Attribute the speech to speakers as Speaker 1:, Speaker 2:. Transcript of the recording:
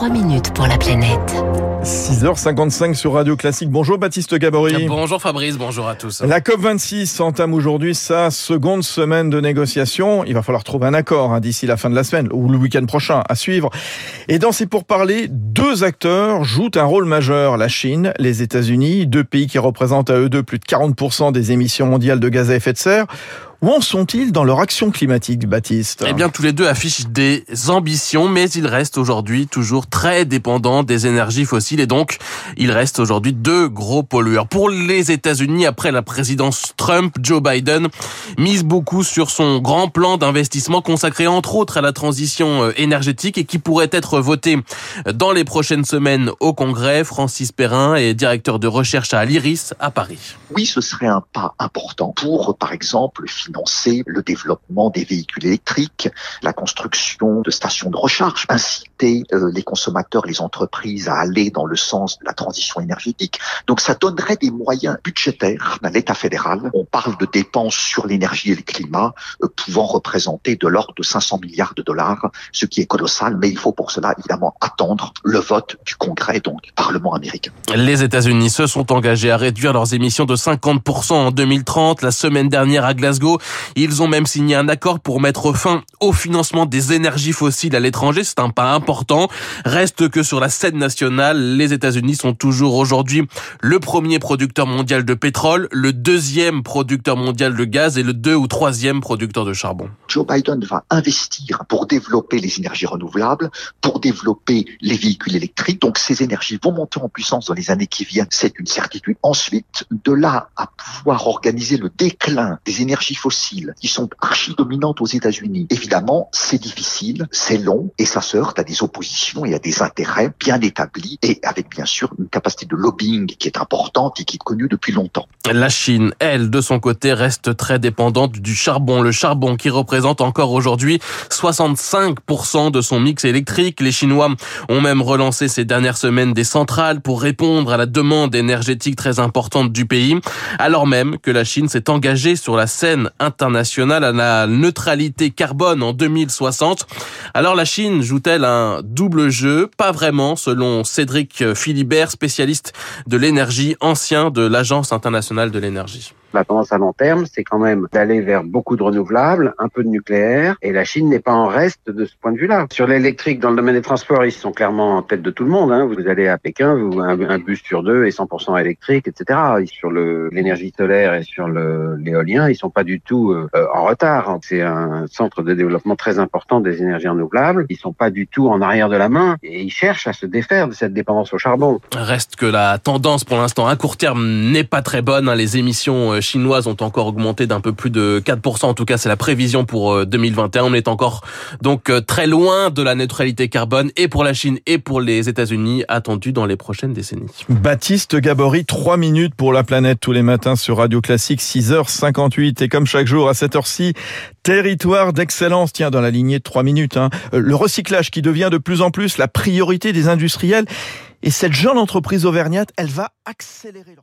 Speaker 1: 3 minutes pour la planète.
Speaker 2: 6h55 sur Radio Classique. Bonjour Baptiste Gabory.
Speaker 3: Bonjour Fabrice, bonjour à tous.
Speaker 2: La COP26 entame aujourd'hui sa seconde semaine de négociation. Il va falloir trouver un accord hein, d'ici la fin de la semaine ou le week-end prochain à suivre. Et dans ces pourparlers, deux acteurs jouent un rôle majeur. La Chine, les États-Unis, deux pays qui représentent à eux deux plus de 40% des émissions mondiales de gaz à effet de serre. Où en sont-ils dans leur action climatique, Baptiste
Speaker 3: Eh bien, tous les deux affichent des ambitions, mais ils restent aujourd'hui toujours très dépendants des énergies fossiles et donc ils restent aujourd'hui deux gros pollueurs. Pour les États-Unis, après la présidence Trump, Joe Biden mise beaucoup sur son grand plan d'investissement consacré entre autres à la transition euh, énergétique et qui pourrait être voté dans les prochaines semaines au Congrès. Francis Perrin est directeur de recherche à l'IRIS à Paris.
Speaker 4: Oui, ce serait un pas important pour, par exemple, financer le développement des véhicules électriques, la construction de stations de recharge, inciter euh, les consommateurs, les entreprises à aller dans le sens de la transition énergétique. Donc ça donnerait des moyens budgétaires à l'État fédéral. On parle de dépenses sur l'énergie et le climat euh, pouvant représenter de l'ordre de 500 milliards de dollars, ce qui est colossal, mais il faut pour cela évidemment attendre le vote du Congrès, donc du Parlement américain.
Speaker 3: Les États-Unis se sont engagés à réduire leurs émissions de 50% en 2030. La semaine dernière à Glasgow, ils ont même signé un accord pour mettre fin au financement des énergies fossiles à l'étranger. C'est un pas important. Reste que sur la scène nationale, les États-Unis sont toujours aujourd'hui le premier producteur mondial de pétrole, le deuxième producteur mondial de gaz et le deux ou troisième producteur de charbon.
Speaker 4: Joe Biden va investir pour développer les énergies renouvelables, pour développer les véhicules électriques. Donc ces énergies vont monter en puissance dans les années qui viennent, c'est une certitude. Ensuite, de là à pouvoir organiser le déclin des énergies fossiles qui sont archi dominantes aux États-Unis, évidemment, c'est difficile, c'est long et ça se heurte à des oppositions et à des intérêts bien établis et avec bien sûr une capacité de lobbying qui est importante et qui est connue depuis longtemps.
Speaker 3: La Chine, elle, de son côté, reste très dépendante du charbon. Le charbon qui représente encore aujourd'hui 65% de son mix électrique. Les Chinois ont même relancé ces dernières semaines des centrales pour répondre à la demande énergétique très importante du pays, alors même que la Chine s'est engagée sur la scène internationale à la neutralité carbone en 2060. Alors la Chine joue-t-elle un double jeu? Pas vraiment, selon Cédric Philibert, spécialiste de l'énergie, ancien de l'Agence internationale de l'énergie.
Speaker 5: La tendance à long terme, c'est quand même d'aller vers beaucoup de renouvelables, un peu de nucléaire, et la Chine n'est pas en reste de ce point de vue-là. Sur l'électrique, dans le domaine des transports, ils sont clairement en tête de tout le monde. Hein. Vous allez à Pékin, vous, un, bus sur deux est 100% électrique, etc. Sur l'énergie solaire et sur l'éolien, ils sont pas du tout euh, en retard. C'est un centre de développement très important des énergies renouvelables. Ils sont pas du tout en arrière de la main et ils cherchent à se défaire de cette dépendance au charbon.
Speaker 3: Reste que la tendance pour l'instant à court terme n'est pas très bonne. Hein. Les émissions chinoises ont encore augmenté d'un peu plus de 4%. En tout cas, c'est la prévision pour 2021. On est encore donc très loin de la neutralité carbone et pour la Chine et pour les États-Unis attendue dans les prochaines décennies.
Speaker 2: Baptiste Gabory, 3 minutes pour la planète tous les matins sur Radio Classique, 6h58. Et comme chaque jour à cette heure-ci, territoire d'excellence, tiens, dans la lignée de 3 minutes. Hein. Le recyclage qui devient de plus en plus la priorité des industriels. Et cette jeune entreprise auvergnate, elle va accélérer